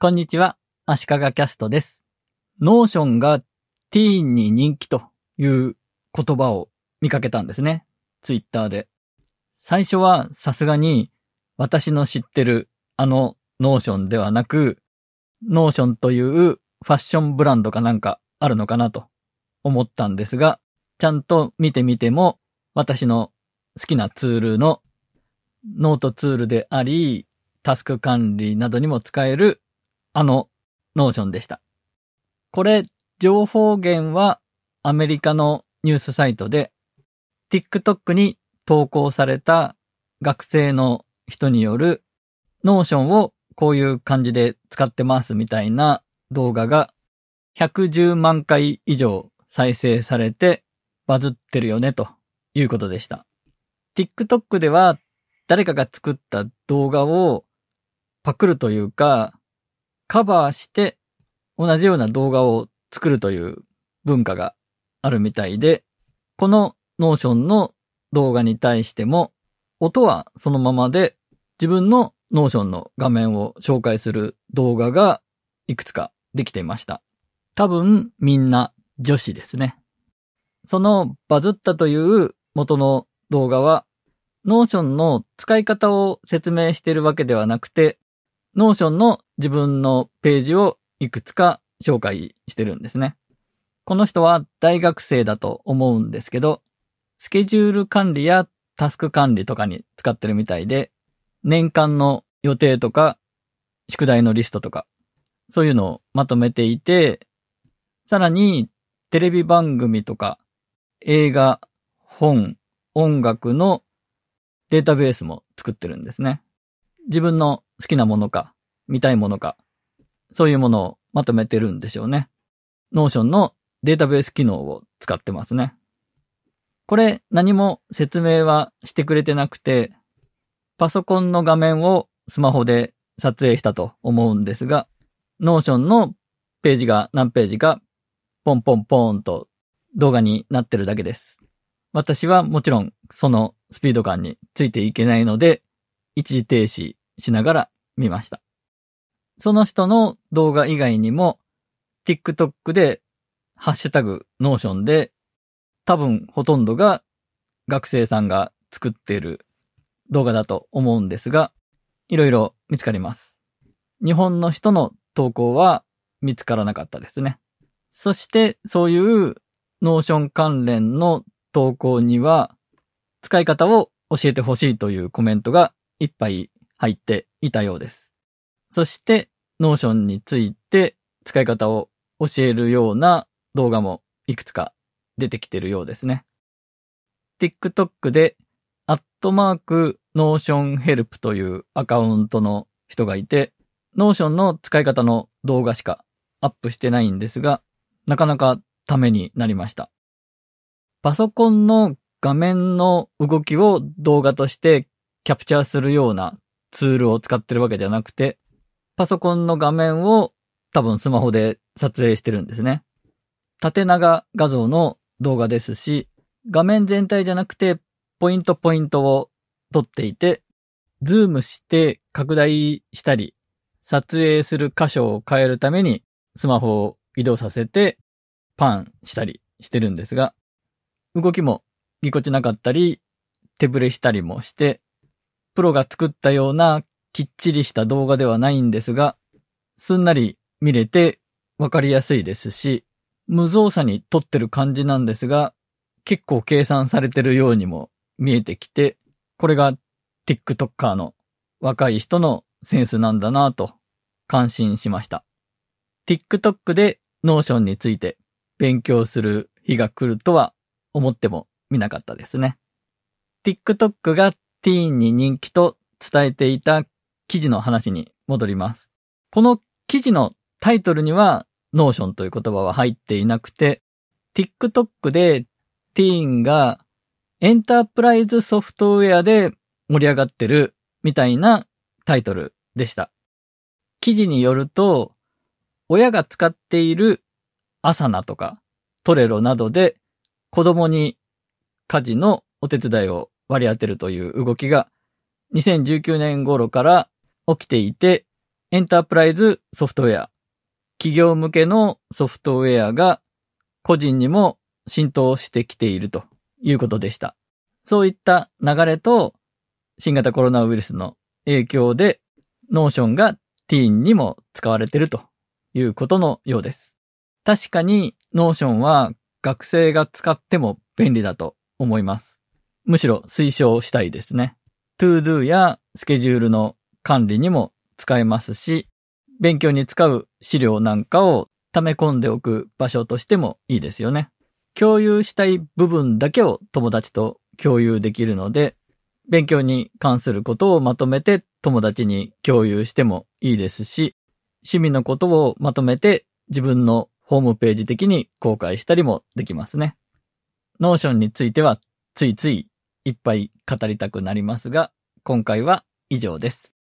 こんにちは、足利キャストです。ノーションがティーンに人気という言葉を見かけたんですね。ツイッターで。最初はさすがに私の知ってるあのノーションではなく、ノーションというファッションブランドかなんかあるのかなと思ったんですが、ちゃんと見てみても私の好きなツールのノートツールであり、タスク管理などにも使えるあのノーションでした。これ、情報源はアメリカのニュースサイトで TikTok に投稿された学生の人によるノーションをこういう感じで使ってますみたいな動画が110万回以上再生されてバズってるよねということでした。TikTok では誰かが作った動画をパクるというかカバーして同じような動画を作るという文化があるみたいで、このノーションの動画に対しても、音はそのままで自分のノーションの画面を紹介する動画がいくつかできていました。多分みんな女子ですね。そのバズったという元の動画は、 Notionの使い方を説明しているわけではなくて、 Notionの自分のページをいくつか紹介してるんですね。この人は大学生だと思うんですけど、スケジュール管理やタスク管理とかに使ってるみたいで、年間の予定とか、宿題のリストとか、そういうのをまとめていて、さらにテレビ番組とか、映画、本、音楽のデータベースも作ってるんですね。自分の好きなものとか、見たいものとか、そういうものをまとめてるんでしょうね。 Notionのデータベース機能を使ってますね。これ何も説明はしてくれてなくて、パソコンの画面をスマホで撮影したと思うんですが、 Notionのページが何ページかポンポンポーンと動画になってるだけです。私はもちろんそのスピード感についていけないので、一時停止しながら見ました。その人の動画以外にも、TikTok で、ハッシュタグ、 Notionで、多分ほとんどが学生さんが作っている動画だと思うんですが、いろいろ見つかります。日本の人の投稿は見つからなかったですね。そして、そういう Notion関連の投稿には、使い方を教えてほしいというコメントがいっぱい入っていたようです。そして、 Notionについて使い方を教えるような動画もいくつか出てきてるようですね。TikTok で、アットマーク、 Notionヘルプというアカウントの人がいて、 Notionの使い方の動画しかアップしてないんですが、なかなかためになりました。パソコンの画面の動きを動画としてキャプチャーするようなツールを使ってるわけじゃなくて、パソコンの画面を多分スマホで撮影してるんですね。縦長画像の動画ですし、画面全体じゃなくて、ポイントポイントを撮っていて、ズームして拡大したり、撮影する箇所を変えるためにスマホを移動させてパンしたりしてるんですが、動きもぎこちなかったり、手ぶれしたりもして、プロが作ったようなきっちりした動画ではないんですが、すんなり見れてわかりやすいですし、無造作に撮ってる感じなんですが、結構計算されてるようにも見えてきて、これが TikToker の若い人のセンスなんだなぁと感心しました。TikTok で Notion について勉強する日が来るとは思ってもみなかったですね。TikTok がティーンに人気と伝えていた記事の話に戻ります。この記事のタイトルには Notion という言葉は入っていなくて、TikTok でティーンがエンタープライズソフトウェアで盛り上がってるみたいなタイトルでした。記事によると、親が使っているアサナとかトレロなどで子供に家事のお手伝いを割り当てるという動きが2019年頃から起きていて、エンタープライズソフトウェア、企業向けのソフトウェアが個人にも浸透してきているということでした。そういった流れと新型コロナウイルスの影響で Notionがティーンにも使われているということのようです。確かに Notionは学生が使っても便利だと思います。むしろ推奨したいですね。ToDo やスケジュールの管理にも使えますし、勉強に使う資料なんかを溜め込んでおく場所としてもいいですよね。共有したい部分だけを友達と共有できるので、勉強に関することをまとめて友達に共有してもいいですし、趣味のことをまとめて自分のホームページ的に公開したりもできますね。 Notionについてはついついいっぱい語りたくなりますが、今回は以上です。